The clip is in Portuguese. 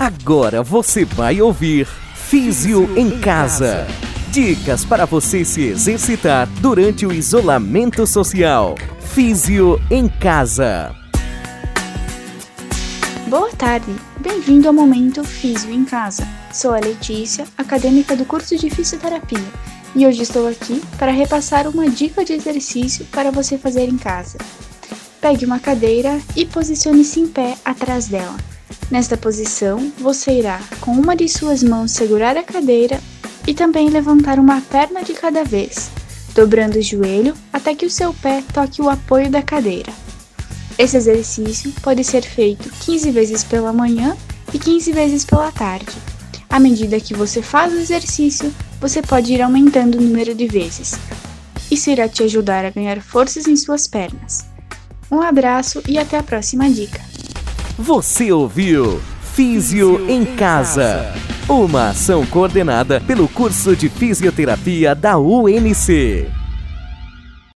Agora você vai ouvir Físio em Casa. Dicas para você se exercitar durante o isolamento social. Físio em Casa. Boa tarde, bem-vindo ao Momento Físio em Casa. Sou a Letícia, acadêmica do curso de Fisioterapia, e hoje estou aqui para repassar uma dica de exercício para você fazer em casa. Pegue uma cadeira e posicione-se em pé atrás dela. Nesta posição, você irá, com uma de suas mãos, segurar a cadeira e também levantar uma perna de cada vez, dobrando o joelho até que o seu pé toque o apoio da cadeira. Esse exercício pode ser feito 15 vezes pela manhã e 15 vezes pela tarde. À medida que você faz o exercício, você pode ir aumentando o número de vezes. Isso irá te ajudar a ganhar forças em suas pernas. Um abraço e até a próxima dica. Você ouviu Físio em Casa, uma ação coordenada pelo curso de fisioterapia da UNC.